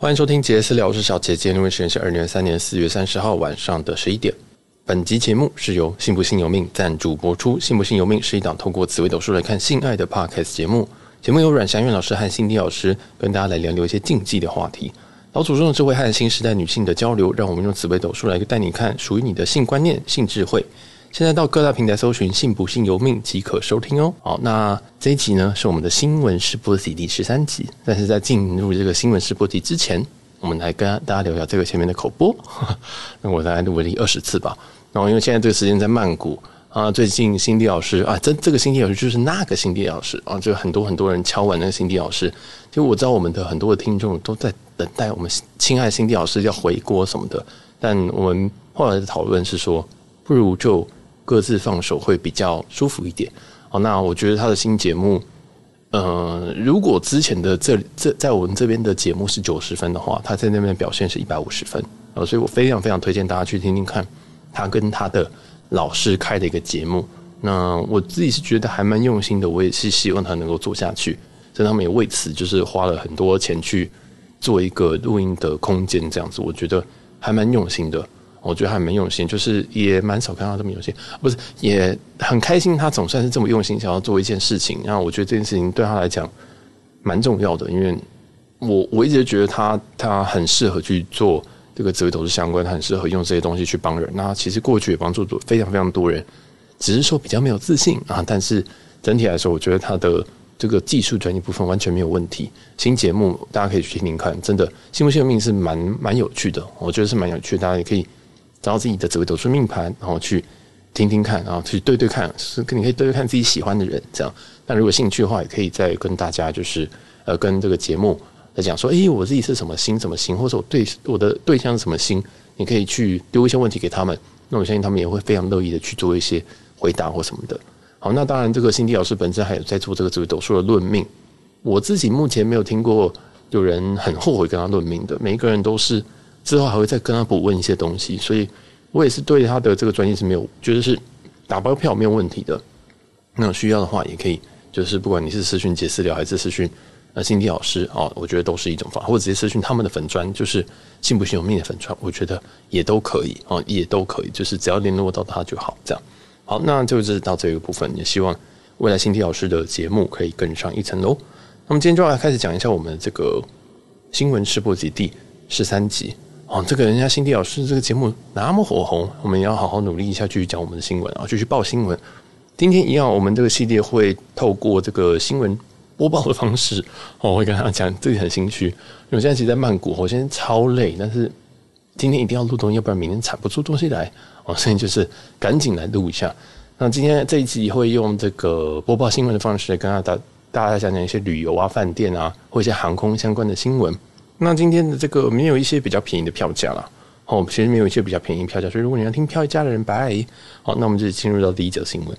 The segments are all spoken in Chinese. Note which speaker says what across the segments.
Speaker 1: 欢迎收听杰私聊，我是小杰。今天录音时间是二零二三年四月三十号晚上的十一点。本集节目是由信不信由命赞助播出。信不信由命是一档透过紫微斗数来看性爱的 podcast 节目。节目由阮祥月老师和辛迪老师跟大家来聊聊一些禁忌的话题。老祖宗的智慧和新时代女性的交流，让我们用紫微斗数来带你看属于你的性观念、性智慧。现在到各大平台搜寻“信不信由命”即可收听哦。好，那这一集呢是我们的新闻试播集第十三集。但是在进入这个新闻试播集之前，我们来跟大家聊聊这个前面的口播。那我大概录了二十次吧。然后因为现在这个时间在曼谷啊，最近辛迪老师啊，这这个辛迪老师就是那个辛迪老师啊，就很多很多人敲碗那个辛迪老师。就我知道我们的很多的听众都在等待我们亲爱的辛迪老师要回国什么的。但我们后来的讨论是说，不如就。各自放手会比较舒服一点。好，那我觉得他的新节目，呃，如果之前的这这在我们这边的节目是九十分的话，他在那边的表现是一百五十分啊，所以我非常非常推荐大家去听听看他跟他的老师开的一个节目。那我自己是觉得还蛮用心的，我也是希望他能够做下去。所以他们也为此就是花了很多钱去做一个录音的空间，这样子，我觉得还蛮用心的。我觉得还蛮用心，就是也蛮少看到这么用心，不是也很开心。他总算是这么用心，想要做一件事情。然后我觉得这件事情对他来讲蛮重要的，因为我我一直觉得他他很适合去做这个紫微斗数相关，他很适合用这些东西去帮人。那其实过去也帮助过非常非常多人，只是说比较没有自信啊。但是整体来说，我觉得他的这个技术专业部分完全没有问题。新节目大家可以去听听看，真的信不信命是蛮蛮有趣的，我觉得是蛮有趣的，大家也可以。找到自己的紫微斗数命盘，然后去听听看，然后去对对看，是跟你可以对对看自己喜欢的人这样。那如果兴趣的话，也可以再跟大家就是呃跟这个节目来讲说，诶，我自己是什么星什么星，或者我对我的对象是什么星，你可以去丢一些问题给他们，那我相信他们也会非常乐意的去做一些回答或什么的。好，那当然这个辛迪老师本身还有在做这个紫微斗数的论命，我自己目前没有听过有人很后悔跟他论命的，每一个人都是。之后还会再跟他补问一些东西，所以我也是对他的这个专业是没有，觉得是打包票没有问题的。那需要的话也可以，就是不管你是私讯杰私聊还是私讯呃辛迪老师哦，我觉得都是一种方法，或者直接私讯他们的粉专，就是信不信由命的粉专，我觉得也都可以哦，也都可以，就是只要联络到他就好。这样好，那就是到这个部分，也希望未来辛迪老师的节目可以更上一层楼。那么今天就要来开始讲一下我们的这个新闻试播集第十三集。哦，这个人家辛迪老师这个节目那么火红，我们也要好好努力一下，继续讲我们的新闻啊，继续报新闻。今天一样，我们这个系列会透过这个新闻播报的方式，我会跟他讲，自己很心虚，因为我现在其实在曼谷，我现在超累，但是今天一定要录东西，要不然明天产不出东西来哦，所以就是赶紧来录一下。那今天这一集会用这个播报新闻的方式跟大家大家讲讲一些旅游啊、饭店啊，或一些航空相关的新闻。那今天的这个没有一些比较便宜的票价了，哦，其实没有一些比较便宜票价，所以如果你要听票价的人，拜。好，那我们就进入到第一则新闻。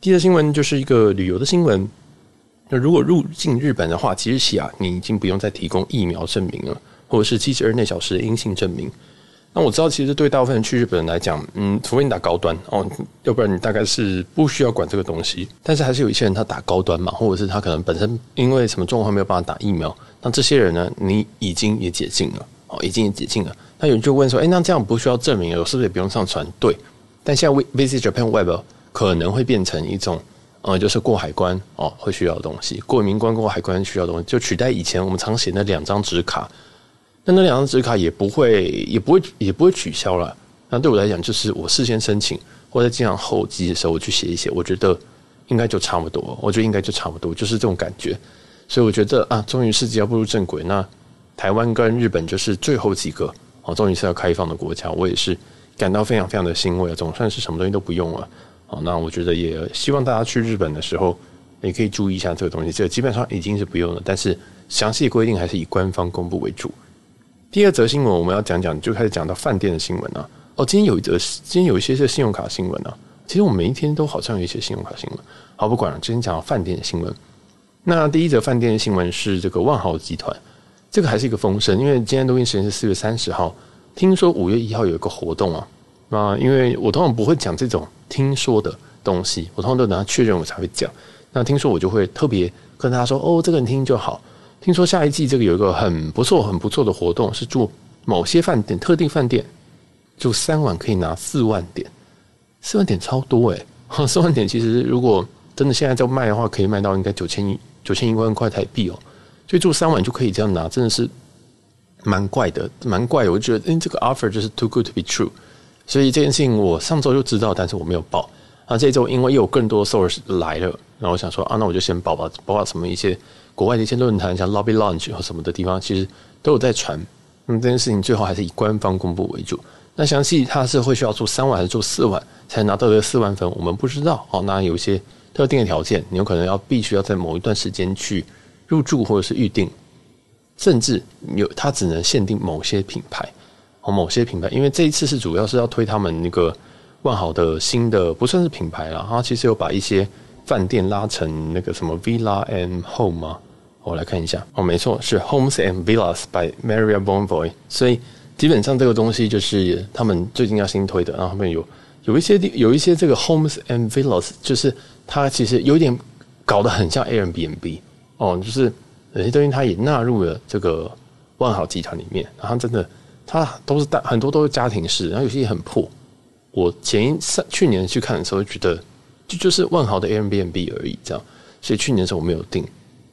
Speaker 1: 第一则新闻就是一个旅游的新闻。那如果入境日本的话，即日起啊，你已经不用再提供疫苗证明了，或者是七十二内小时的阴性证明。那我知道，其实对大部分人去日本人来讲，嗯，除非你打高端哦，要不然你大概是不需要管这个东西。但是还是有一些人他打高端嘛，或者是他可能本身因为什么状况没有办法打疫苗。那这些人呢？你已经也解禁了哦，已经也解禁了。那有人就问说：“哎，那这样不需要证明了，是不是也不用上传？”对。但现在 Visit Japan Web 可能会变成一种，呃，就是过海关哦会需要的东西，过民关过海关需要的东西，就取代以前我们常写那两张纸卡。那那两张纸卡也不会，也不会，也不会取消了。那对我来讲，就是我事先申请，或者经常候机的时候，我去写一写，我觉得应该就差不多。我觉得应该就差不多，就是这种感觉。所以我觉得啊，终于世界要步入正轨。那台湾跟日本就是最后几个哦，终于是要开放的国家。我也是感到非常非常的欣慰啊，总算是什么东西都不用了。好，那我觉得也希望大家去日本的时候也可以注意一下这个东西。这个基本上已经是不用了，但是详细规定还是以官方公布为主。第二则新闻我们要讲讲，就开始讲到饭店的新闻啊。哦，今天有一则，今天有一些是信用卡新闻啊。其实我每一天都好像有一些信用卡新闻。好，不管了，今天讲到饭店的新闻。那第一则饭店的新闻是这个万豪集团，这个还是一个风声，因为今天录音时间是四月三十号，听说五月一号有一个活动啊。那因为我通常不会讲这种听说的东西，我通常都等他确认我才会讲。那听说我就会特别跟他说，哦，这个你听就好。听说下一季这个有一个很不错、很不错的活动，是住某些饭店、特定饭店住三晚可以拿四万点，四万点超多哎、欸！四万点其实如果真的现在在卖的话，可以卖到应该九千一、九千一万块台币哦。所以住三晚就可以这样拿，真的是蛮怪的，蛮怪的。我觉得，哎、欸，这个 offer 就是 too good to be true。所以这件事情我上周就知道，但是我没有报。啊，这周因为又有更多 source 来了，然后我想说啊，那我就先报吧，报报什么一些国外的一些论坛，像 Lobby Lounge 或什么的地方，其实都有在传。那么这件事情最后还是以官方公布为主。那详细它是会需要做三万还是做四万才拿到这四万分，我们不知道。哦，那有一些特定的条件，你有可能要必须要在某一段时间去入住或者是预定，甚至有它只能限定某些品牌哦，某些品牌，因为这一次是主要是要推他们那个。万豪的新的不算是品牌了，它其实有把一些饭店拉成那个什么 Villa and Home 吗？我来看一下，哦，没错，是 Homes and Villas by Maria Bonvoy。所以基本上这个东西就是他们最近要新推的，然后他们有有一些有一些这个 Homes and Villas，就是它其实有点搞得很像 Airbnb 哦，就是有些东西它也纳入了这个万豪集团里面，然后真的它都是大很多都是家庭式，然后有些也很破。我前一上去年去看的时候，觉得就就是万豪的 Airbnb 而已，这样。所以去年的时候我没有订，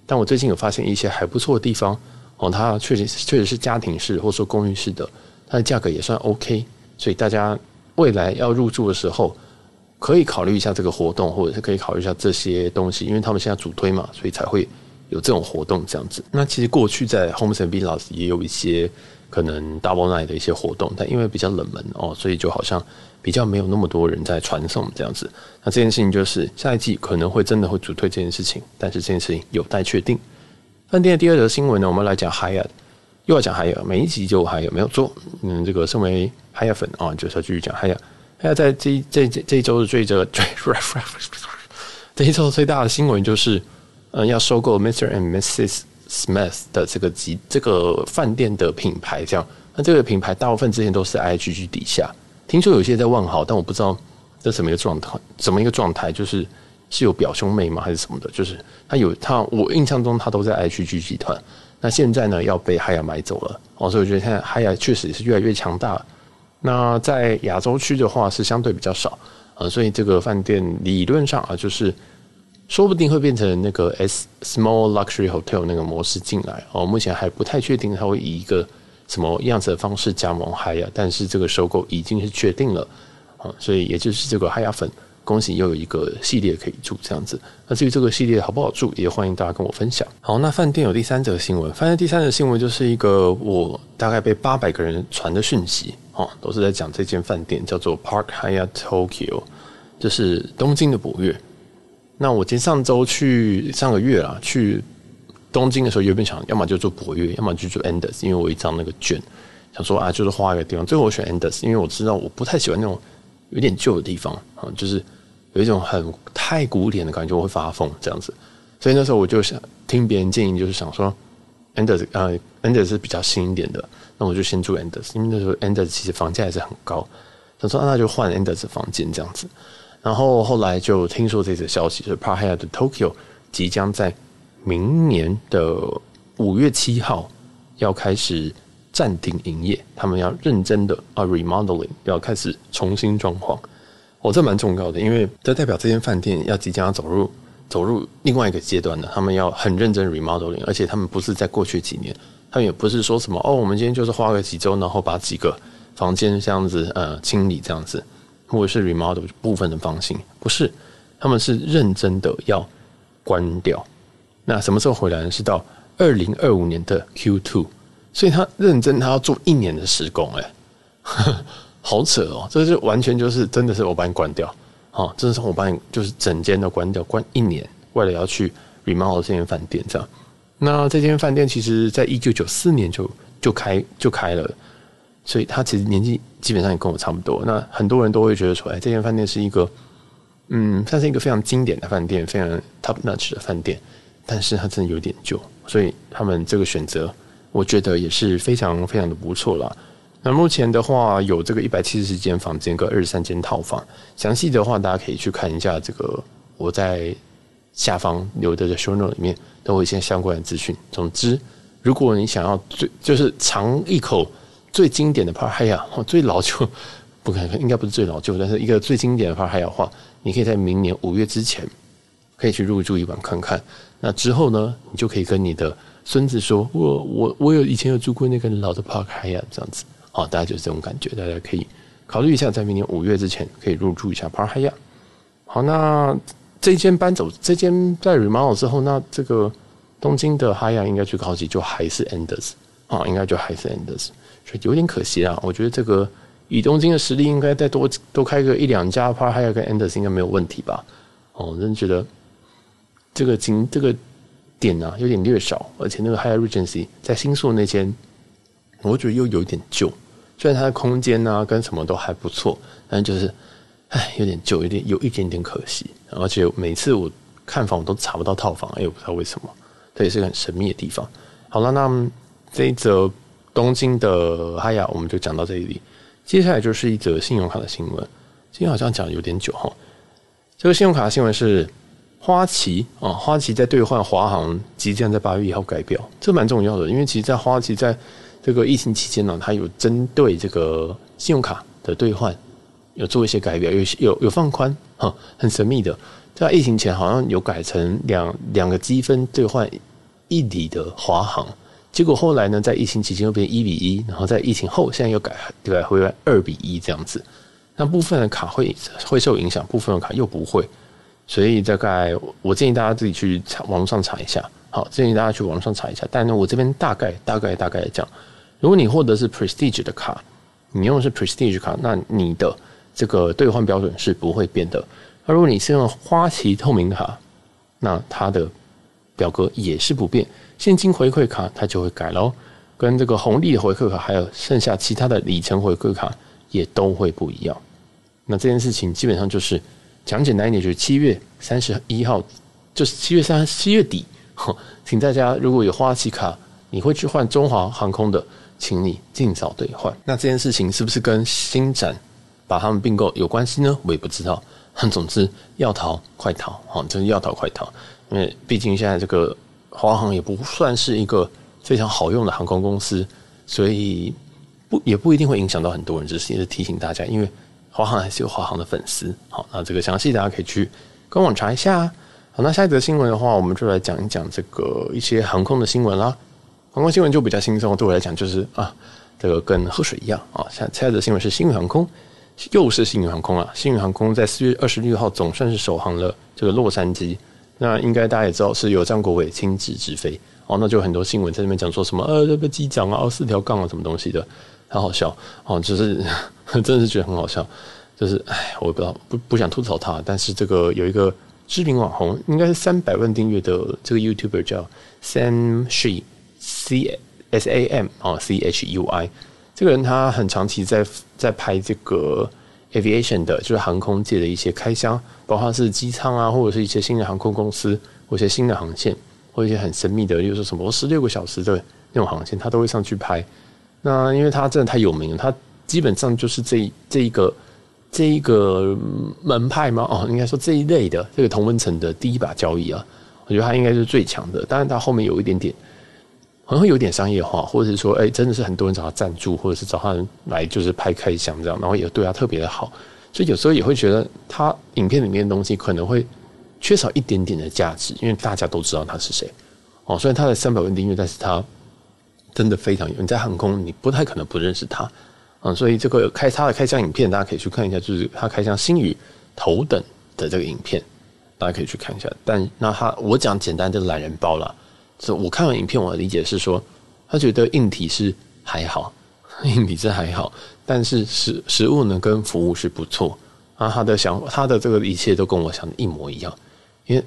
Speaker 1: 但我最近有发现一些还不错的地方哦，它确实确实是家庭式或者说公寓式的，它的价格也算 OK。所以大家未来要入住的时候，可以考虑一下这个活动，或者是可以考虑一下这些东西，因为他们现在主推嘛，所以才会有这种活动这样子。那其实过去在 Homes and Villas 也有一些可能 Double Night 的一些活动，但因为比较冷门哦，所以就好像。比较没有那么多人在传送这样子，那这件事情就是下一季可能会真的会主推这件事情，但是这件事情有待确定。饭店的第二则新闻呢，我们来讲 Hyatt，又要讲 Hyatt，每一集就 Hyatt 没有做。嗯，这个身为 Hyatt 粉啊，就是要继续讲 Hyatt。那在这一这这一周的最这最这一周最大的新闻就是，嗯，要收购 Mr. and Mrs. Smith 的这个集这个饭店的品牌，这样。那这个品牌大部分之前都是 IHG 底下。听说有些在万豪，但我不知道这什么一个状态，怎么一个状态，就是是有表兄妹吗，还是什么的？就是他有他，我印象中他都在 IHG 集团。那现在呢，要被海雅买走了哦，所以我觉得现在海雅确实也是越来越强大。那在亚洲区的话是相对比较少呃，所以这个饭店理论上啊，就是说不定会变成那个 S Small Luxury Hotel 那个模式进来哦。目前还不太确定它会以一个。什么样子的方式加盟 Hiya，但是这个收购已经是确定了啊，所以也就是这个 Hiya 粉，恭喜又有一个系列可以住这样子。那至于这个系列好不好住，也欢迎大家跟我分享。好，那饭店有第三则新闻，饭店第三则新闻就是一个我大概被八百个人传的讯息哦，都是在讲这间饭店叫做 Park Hiya Tokyo，就是东京的博悦。那我今上周去上个月啊去。东京的时候，原本想要么就住博悦，要么就住 Andaz，因为我一张那个券，想说啊，就是花一个地方。最后我选 Enders，因为我知道我不太喜欢那种有点旧的地方啊，就是有一种很太古典的感觉，我会发疯这样子。所以那时候我就想听别人建议，就是想说 Enders 呃，Enders 是比较新一点的，那我就先住 Enders，因为那时候 Enders 其实房价还是很高，想说那就换 Enders 房间这样子。然后后来就听说这则消息，就是 Park Hyatt Tokyo 即将在。明年的五月七号要开始暂停营业，他们要认真的啊 remodeling，要开始重新装潢。哦，这蛮重要的，因为这代表这间饭店要即将要走入走入另外一个阶段了。他们要很认真 remodeling，而且他们不是在过去几年，他们也不是说什么哦，我们今天就是花个几周，然后把几个房间这样子呃清理这样子，或者是 remodel 部分的房型，不是，他们是认真的要关掉。那什么时候回来呢？是到二零二五年的 Q two，所以他认真，他要做一年的施工，哎，好扯哦！这就完全就是真的是我把你关掉，哦，真的是我把你就是整间都关掉，关一年，为了要去 remodel 这间饭店这样。那这间饭店其实在一九九四年就就开就开了，所以他其实年纪基本上也跟我差不多。那很多人都会觉得说，哎，这间饭店是一个，嗯，算是一个非常经典的饭店，非常 top notch 的饭店。但是它真的有点旧，所以他们这个选择，我觉得也是非常非常的不错啦。那目前的话，有这个一百七十间房间跟二十三间套房，详细的话大家可以去看一下这个我在下方留的的 show note 里面都会有一些相关的资讯。总之，如果你想要最就是尝一口最经典的 Park Hyatt，最老旧 不可能应该不是最老旧，但是一个最经典的 Park Hyatt 的话，你可以在明年五月之前可以去入住一晚看看。那之后呢，你就可以跟你的孙子说：“我我我有以前有住过那个老的 Park Hyatt 这样子。”好，大家就是这种感觉，大家可以考虑一下，在明年五月之前可以入住一下 Park Hyatt。好，那这间搬走，这间在 remodel 之后，那这个东京的 Hyatt 应该最高级就还是 Enders 啊，应该就还是 Enders 所以有点可惜啊。我觉得这个以东京的实力，应该再多多开个一两家 Park Hyatt 跟 Andaz 应该没有问题吧？哦，我真的觉得。这个景这个点、啊，有点略少，而且那个 Hyatt Regency 在新宿那间，我觉得又有一点旧。虽然它的空间啊跟什么都还不错，但就是，哎，有点旧，有点有一点点可惜。而且每次我看房我都查不到套房，哎，我不知道为什么，这也是个很神秘的地方。好了，那这一则东京的 Hyatt 我们就讲到这里。接下来就是一则信用卡的新闻，今天好像讲有点久哈。这个信用卡的新闻是。花旗啊，花旗在兑换华航即将在八月一号改表，这蛮重要的，因为其实，在花旗在这个疫情期间呢，它有针对这个信用卡的兑换有做一些改表，有有有放宽哈，很神秘的，在疫情前好像有改成两两个积分兑换一里的华航，结果后来呢，在疫情期间又变一比一，然后在疫情后现在又改改回来二比一这样子，那部分的卡会会受影响，部分的卡又不会。所以大概我建议大家自己去查网络上查一下，好，建议大家去网络上查一下。但呢，我这边大概大概大概讲，如果你获得是 Prestige 的卡，你用的是 Prestige 卡，那你的这个兑换标准是不会变的。而如果你是用花旗透明卡，那它的表格也是不变。现金回馈卡它就会改喽，跟这个红利的回馈卡还有剩下其他的里程回馈卡也都会不一样。那这件事情基本上就是。讲简单一点，就是七月三十一号，就是七月三七月底，请大家如果有花旗卡，你会去换中华航空的，请你尽早兑换。那这件事情是不是跟新展把他们并购有关系呢？我也不知道。总之，要逃快逃，哈，真是要逃快逃。因为毕竟现在这个华航也不算是一个非常好用的航空公司，所以不也不一定会影响到很多人。只是也是提醒大家，因为。华航还是有华航的粉丝，好，那这个详细大家可以去官网查一下。好，那下一则新闻的话，我们就来讲一讲这个一些航空的新闻啦。航空新闻就比较轻松，对我来讲就是啊，这个跟喝水一样啊。下下一则新闻是新宇航空，又是新宇航空啊。新宇航空在四月二十六号总算是首航了这个洛杉矶，那应该大家也知道是由张国伟亲自直飞哦。那就很多新闻在那边讲说什么呃这个机长啊，四条杠啊，什么东西的。很好笑哦，就是 真的是觉得很好笑，就是哎，我也不知道，不不想吐槽他，但是这个有一个知名网红，应该是三百万订阅的这个 YouTuber 叫 Sam She C S A M 啊 C H U I，这个人他很长期在在拍这个 aviation 的，就是航空界的一些开箱，包括是机舱啊，或者是一些新的航空公司，或一些新的航线，或一些很神秘的，例如说什么十六个小时的那种航线，他都会上去拍。那因为他真的太有名了，他基本上就是这这一个这一个门派吗，哦，应该说这一类的这个同温层的第一把交椅啊，我觉得他应该是最强的。当然，他后面有一点点，可能会有点商业化，或者是说，哎，真的是很多人找他赞助，或者是找他来就是拍开箱这样，然后也对他特别的好，所以有时候也会觉得他影片里面的东西可能会缺少一点点的价值，因为大家都知道他是谁哦，虽然他的三百万订阅，但是他。真的非常有，你在航空，你不太可能不认识他，嗯，所以这个开他的开箱影片，大家可以去看一下，就是他开箱星宇头等的这个影片，大家可以去看一下。但那他我讲简单的懒人包了，这我看完影片，我的理解是说，他觉得硬体是还好，硬体是还好，但是食食物呢跟服务是不错啊。他的想他的这个一切都跟我想的一模一样，因为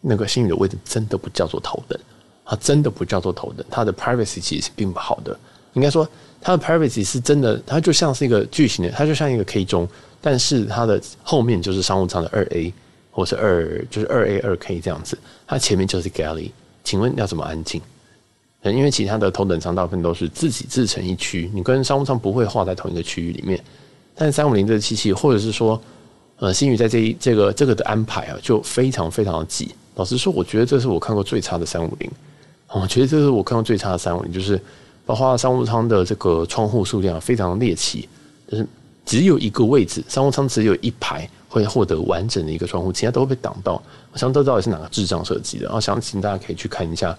Speaker 1: 那个星宇的位置真的不叫做头等。他真的不叫做头等，他的 privacy 其实并不好的。应该说，他的 privacy 是真的，它就像是一个巨型的，它就像一个 K 中，但是它的后面就是商务舱的二 A 或是二就是二 A 二 K 这样子，它前面就是 galley。请问要怎么安静？因为其他的头等舱大部分都是自己自成一区，你跟商务舱不会画在同一个区域里面。但是三五零这个机器，或者是说呃，新宇在这一这个这个的安排啊，就非常非常的挤。老实说，我觉得这是我看过最差的三五零。我觉得这是我看过最差的三五零，就是包括商务舱的这个窗户数量非常猎奇，就是只有一个位置，商务舱只有一排会获得完整的一个窗户，其他都会被挡到。我想这到底是哪个智障设计的？然后想请大家可以去看一下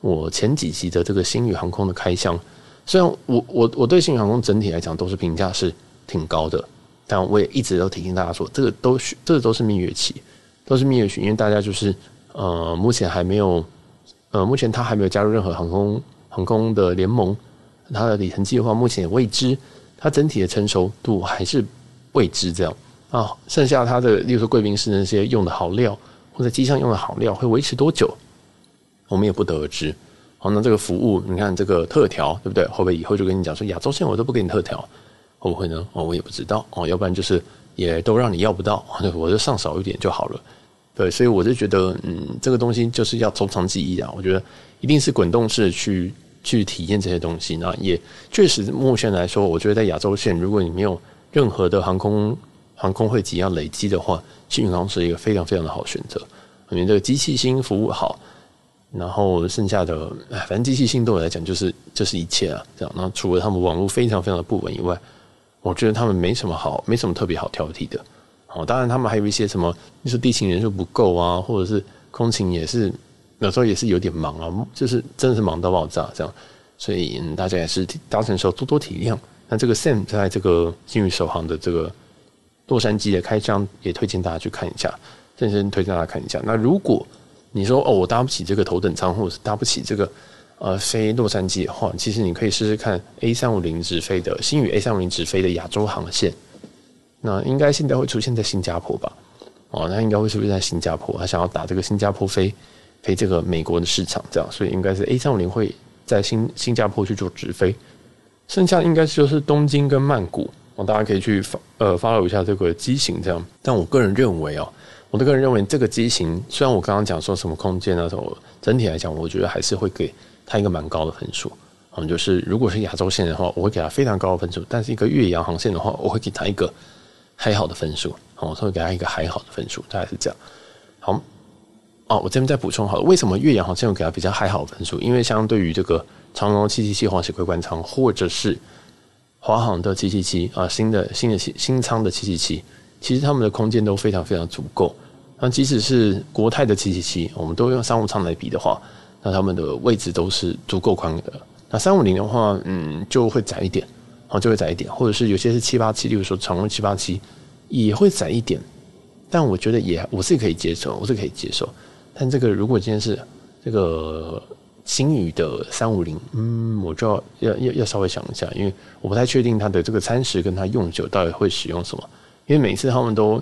Speaker 1: 我前几集的这个星宇航空的开箱。虽然我我我对星宇航空整体来讲都是评价是挺高的。但我也一直都提醒大家说，这个都是这个都是蜜月期，都是蜜月期，因为大家就是呃，目前还没有呃，目前他还没有加入任何航空航空的联盟，他的里程计划目前也未知，它整体的成熟度还是未知，这样啊，剩下它的，例如说贵宾室那些用的好料，或者机上用的好料会维持多久，我们也不得而知。好，那这个服务，你看这个特调，对不对？会不会以后就跟你讲说，亚洲线我都不给你特调？会不会呢？哦，我也不知道哦。要不然就是也都让你要不到，我就上少一点就好了。对，所以我就觉得，嗯，这个东西就是要从长计议啊。我觉得一定是滚动式去去体验这些东西。那也确实，目前来说，我觉得在亚洲线，如果你没有任何的航空航空会籍要累积的话，星宇航空是一个非常非常的好选择。因为这个机器性服务好，然后剩下的，哎，反正机器性对我来讲就是就是一切啊。这样，那除了他们网络非常非常的不稳以外，我觉得他们没什么好，没什么特别好挑剔的。哦，当然他们还有一些什么，你说地勤人数不够啊，或者是空勤也是有时候也是有点忙啊，就是真的是忙到爆炸这样。所以大家也是搭乘的时候多多体谅。那这个 Sam 在这个幸运首航的这个洛杉矶的开箱，也推荐大家去看一下，认真推荐大家看一下。那如果你说哦，我搭不起这个头等舱，或者是搭不起这个。呃，飞洛杉矶的话，其实你可以试试看 A 三五零直飞的星宇 A 三五零直飞的亚洲航线。那应该现在会出现在新加坡吧？哦，那应该会出现在新加坡。他想要打这个新加坡飞飞这个美国的市场，这样，所以应该是 A 三五零会在新新加坡去做直飞。剩下应该就是东京跟曼谷。大家可以去发呃 follow 一下这个机型这样。但我个人认为哦，我的个人认为这个机型，虽然我刚刚讲说什么空间啊什么，整体来讲，我觉得还是会给。它一个蛮高的分数，嗯，就是如果是亚洲线的话，我会给它非常高的分数；但是一个越洋航线的话，我会给它一个还好的分数，哦我会给它一个还好的分数，大概是这样。好，哦，我这边再补充好了，为什么越洋航线我给它比较还好的分数？因为相对于这个长荣七七七华喜柜冠舱，或者是华航的七七七啊，新的新的新新舱的七七七，其实他们的空间都非常非常足够。那即使是国泰的七七七，我们都用商务舱来比的话。那他们的位置都是足够宽的。那三五零的话，嗯，就会窄一点，哦，就会窄一点，或者是有些是七八七，例如说长荣七八七也会窄一点。但我觉得也我是可以接受，我是可以接受。但这个如果今天是这个新宇的三五零，嗯，我就要要要要稍微想一下，因为我不太确定它的这个餐食跟它用酒到底会使用什么。因为每次他们都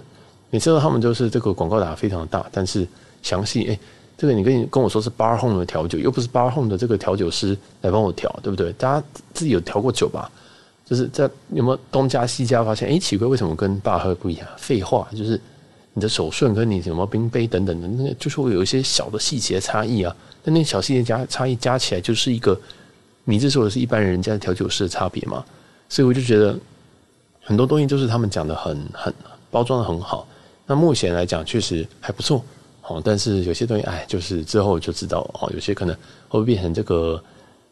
Speaker 1: 每次他们都是这个广告打得非常大，但是详细诶。这个你跟你跟我说是 Bar Home 的调酒，又不是 Bar Home 的这个调酒师来帮我调，对不对？大家自己有调过酒吧？就是在有没有东家西家发现？哎，奇怪，为什么跟爸喝不一样？废话，就是你的手顺跟你什么冰杯等等的，那个就是会有一些小的细节差异啊。但那小细节加差异加起来，就是一个你这说的是一般人家的调酒师的差别嘛。所以我就觉得很多东西就是他们讲的很很包装的很好。那目前来讲，确实还不错。哦，但是有些东西，哎，就是之后就知道哦。有些可能会变成这个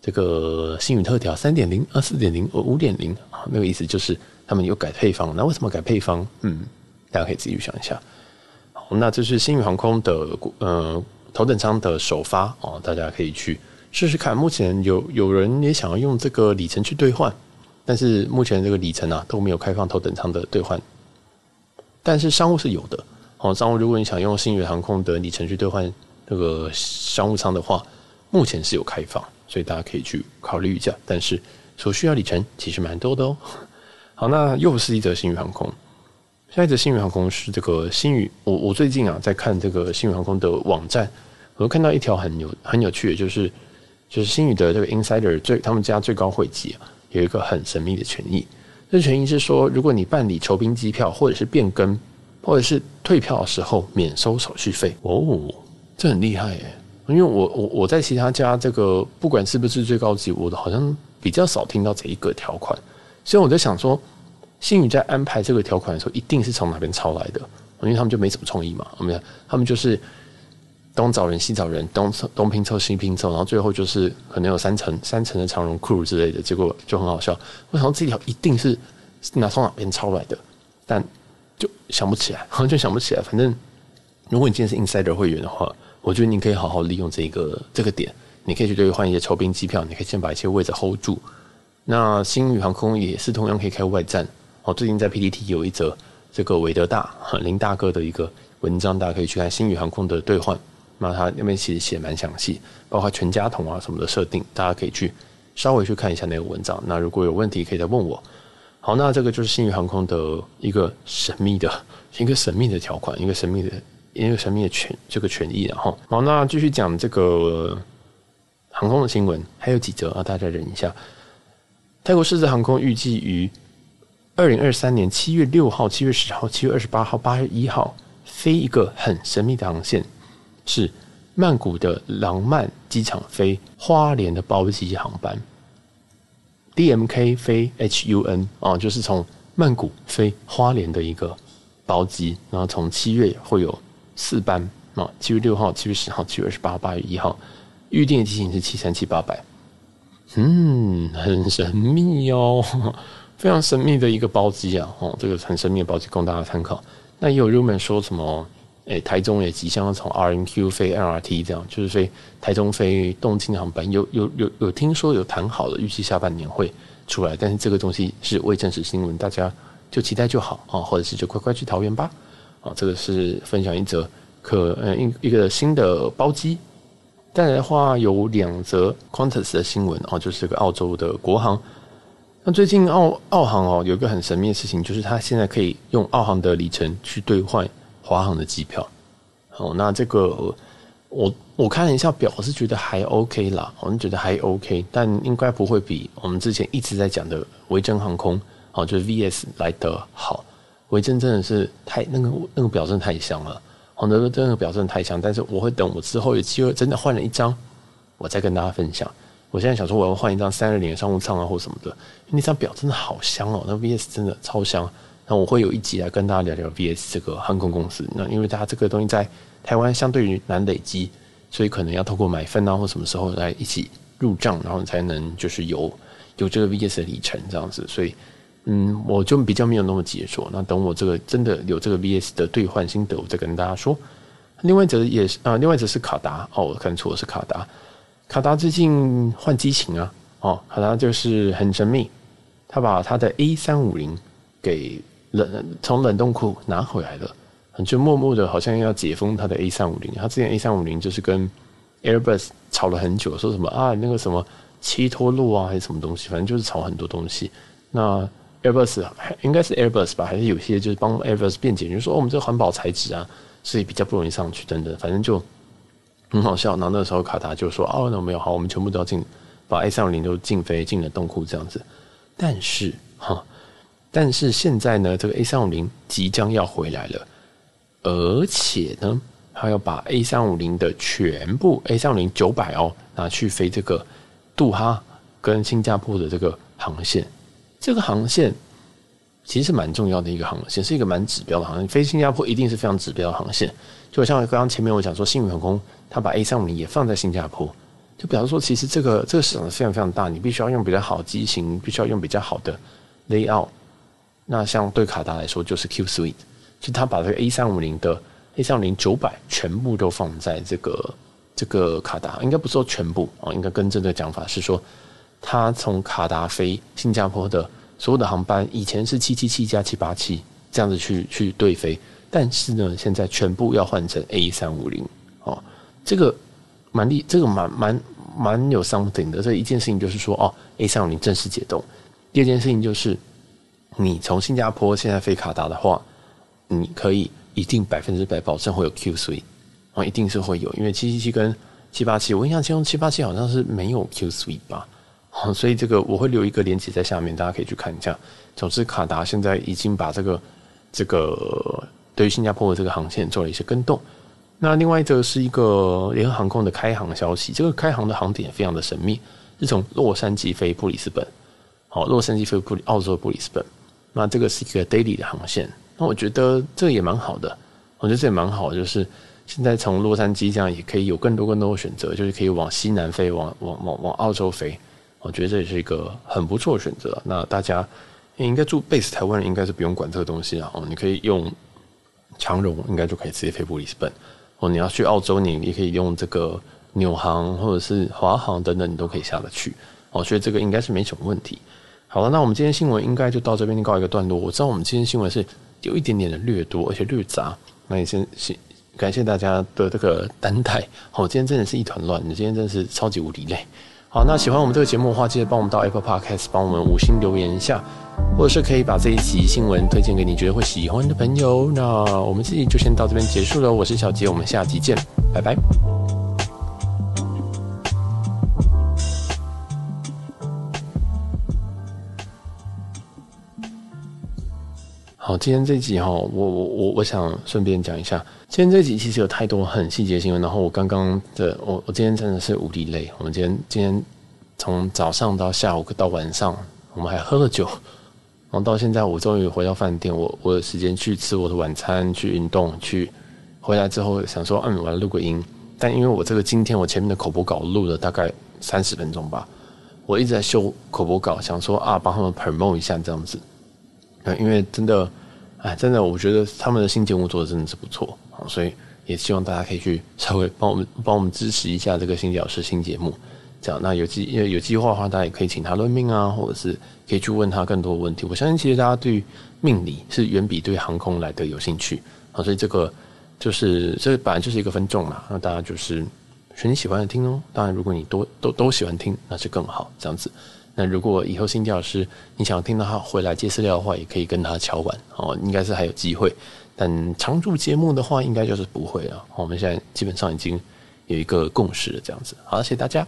Speaker 1: 这个新宇特调三点零啊、四点零、五点零啊？那个意思就是他们有改配方。那为什么改配方？嗯，大家可以自己想一下。好，那这是星宇航空的呃头等舱的首发哦，大家可以去试试看。目前有有人也想要用这个里程去兑换，但是目前这个里程啊都没有开放头等舱的兑换，但是商务是有的。好，商务如果你想用星宇航空的里程去兑换那个商务舱的话，目前是有开放，所以大家可以去考虑一下。但是所需要里程其实蛮多的哦。好，那又是一则星宇航空。下一则星宇航空是这个星宇，我我最近啊在看这个星宇航空的网站，我看到一条很有很有趣的，就是就是星宇的这个 Insider 最他们家最高会籍啊，有一个很神秘的权益。这权益是说，如果你办理酬宾机票或者是变更。或者是退票的时候免收手续费哦，这很厉害耶！因为我我我在其他家这个不管是不是最高级，我都好像比较少听到这一个条款。所以我在想说，新宇在安排这个条款的时候，一定是从哪边抄来的？因为他们就没什么创意嘛，我们讲他们就是东找人西找人，东东拼凑西拼凑，然后最后就是可能有三层三层的长绒裤之类的，结果就很好笑。我想这条一定是拿从哪边抄来的，但就想不起来，好像就想不起来。反正如果你今天是 insider 会员的话，我觉得你可以好好利用这个这个点，你可以去兑换一些酬宾机票，你可以先把一些位置 hold 住。那新宇航空也是同样可以开外站。哦，最近在 PTT 有一则。这个韦德大林大哥的一个文章，大家可以去看星宇航空的兑换。那他那边其实写蛮详细，包括全家桶啊什么的设定，大家可以去稍微去看一下那个文章。那如果有问题，可以再问我。好，那这个就是星宇航空的一个神秘的一个神秘的条款，一个神秘的一个神秘的权这个权益。然后，好，那继续讲这个航空的新闻，还有几则啊，大家忍一下。泰国狮子航空预计于。二零二三年七月六号、七月十号、七月二十八号、八月一号飞一个很神秘的航线，是曼谷的廊曼机场飞花莲的包机航班，DMK 飞 HUN 啊，就是从曼谷飞花莲的一个包机，然后从七月会有四班啊，七月六号、七月十号、七月二十八号、八月一号，预定的机型是七三七八百，嗯，很神秘哦。非常神秘的一个包机啊，哦，这个很神秘的包机供大家参考。那也有 rumor 说什么，诶，台中也即将要从 R N Q 飞 LRT，这样就是飞台中飞东京航班。有有有有听说有谈好了，预计下半年会出来，但是这个东西是未证实新闻，大家就期待就好啊，或者是就快快去桃园吧。啊，这个是分享一则可呃一一个新的包机。再来的话有两则 Qantas 的新闻啊，就是这个澳洲的国航。那最近澳澳航哦，有一个很神秘的事情，就是它现在可以用澳航的里程去兑换华航的机票。哦，那这个我我看了一下表，我是觉得还 OK 啦，我们觉得还 OK，但应该不会比我们之前一直在讲的维珍航空哦，就是 VS 来得好。维珍真的是太那个那个表真的太香了，哦，那个真的表真的太香。但是我会等我之后有机会真的换了一张，我再跟大家分享。我现在想说，我要换一张三二零商务舱啊，或什么的，那张表真的好香哦，那 VS 真的超香。那我会有一集来跟大家聊聊 VS 这个航空公司。那因为它这个东西在台湾相对于难累积，所以可能要透过买分啊，或什么时候来一起入账，然后才能就是有有这个 VS 的里程这样子。所以，嗯，我就比较没有那么解说。那等我这个真的有这个 VS 的兑换心得，我再跟大家说。另外一则也是啊，另外一则是卡达哦，我看错了是卡达。卡达最近换机型啊，哦，卡达就是很神秘，他把他的 A 三五零给冷从冷冻库拿回来了，就默默的好像要解封他的 A 三五零。他之前 A 三五零就是跟 Airbus 吵了很久，说什么啊那个什么七脱落啊还是什么东西，反正就是吵很多东西。那 Airbus 应该是 Airbus 吧，还是有些就是帮 Airbus 辩解，就是说我们这个环保材质啊，所以比较不容易上去等等，反正就。很好笑，然后那时候卡达就说：“哦，那没有好，我们全部都要进，把 A 三五零都进飞进了冻库这样子。”但是哈，但是现在呢，这个 A 三五零即将要回来了，而且呢，还要把 A 三五零的全部 A 三五零九百哦拿去飞这个杜哈跟新加坡的这个航线。这个航线其实是蛮重要的一个航线，是一个蛮指标的航线。飞新加坡一定是非常指标的航线。就像刚刚前面我讲说，新宇航空。他把 A 三五零也放在新加坡，就表示说，其实这个这个市场是非常非常大，你必须要用比较好机型，必须要用比较好的 layout。那像对卡达来说，就是 Q Suite，就他把这个 A 三五零的 A 三五零九百全部都放在这个这个卡达，应该不是说全部啊，应该更正的讲法是说，他从卡达飞新加坡的所有的航班，以前是七七七加七八七这样子去去对飞，但是呢，现在全部要换成 A 三五零哦。这个蛮厉，这个蛮蛮蛮有 something 的。这一件事情就是说，哦，A 三五零正式解冻。第二件事情就是，你从新加坡现在飞卡达的话，你可以一定百分之百保证会有 Q Suite 啊，一定是会有，因为七七七跟七八七，我印象中七八七好像是没有 Q Suite 吧。所以这个我会留一个链接在下面，大家可以去看一下。总之，卡达现在已经把这个这个对于新加坡的这个航线做了一些更动。那另外一则是一个联合航空的开航消息，这个开航的航点非常的神秘，是从洛杉矶飞布里斯本，好，洛杉矶飞布里澳洲布里斯本，那这个是一个 daily 的航线，那我觉得这也蛮好的。我觉得这也蛮好，就是现在从洛杉矶这样也可以有更多更多的选择，就是可以往西南飞，往往往往澳洲飞。我觉得这也是一个很不错的选择。那大家应该住 base 台湾人应该是不用管这个东西啊。哦，你可以用长荣，应该就可以直接飞布里斯本。哦，你要去澳洲，你也可以用这个纽航或者是华航等等，你都可以下得去。哦，所以这个应该是没什么问题。好了，那我们今天新闻应该就到这边告一个段落。我知道我们今天新闻是有一点点的略多，而且略杂。那也先先感谢大家的这个担待。好，今天真的是一团乱，你今天真的是超级无敌累。好，那喜欢我们这个节目的话，记得帮我们到 Apple Podcast 帮我们五星留言一下，或者是可以把这一集新闻推荐给你觉得会喜欢的朋友。那我们这集就先到这边结束了。我是小杰，我们下集见，拜拜。好，今天这集哈，我我我我想顺便讲一下，今天这集其实有太多很细节新闻，然后我刚刚的我我今天真的是无敌累，我们今天今天从早上到下午到晚上，我们还喝了酒，然后到现在我终于回到饭店，我我有时间去吃我的晚餐，去运动，去回来之后想说，嗯，我来录个音，但因为我这个今天我前面的口播稿录了大概三十分钟吧，我一直在修口播稿，想说啊，帮他们 promote 一下这样子。因为真的，哎，真的，我觉得他们的新节目做的真的是不错所以也希望大家可以去稍微帮我们帮我们支持一下这个新教师新节目。这样，那有机有计划的话，大家也可以请他论命啊，或者是可以去问他更多问题。我相信，其实大家对命理是远比对航空来的有兴趣啊，所以这个就是这本来就是一个分众嘛，那大家就是选你喜欢的听哦。当然，如果你都都都喜欢听，那是更好，这样子。那如果以后星老师你想听到他回来接资料的话，也可以跟他敲完哦，应该是还有机会。但常驻节目的话，应该就是不会了。我们现在基本上已经有一个共识了，这样子。好，谢谢大家。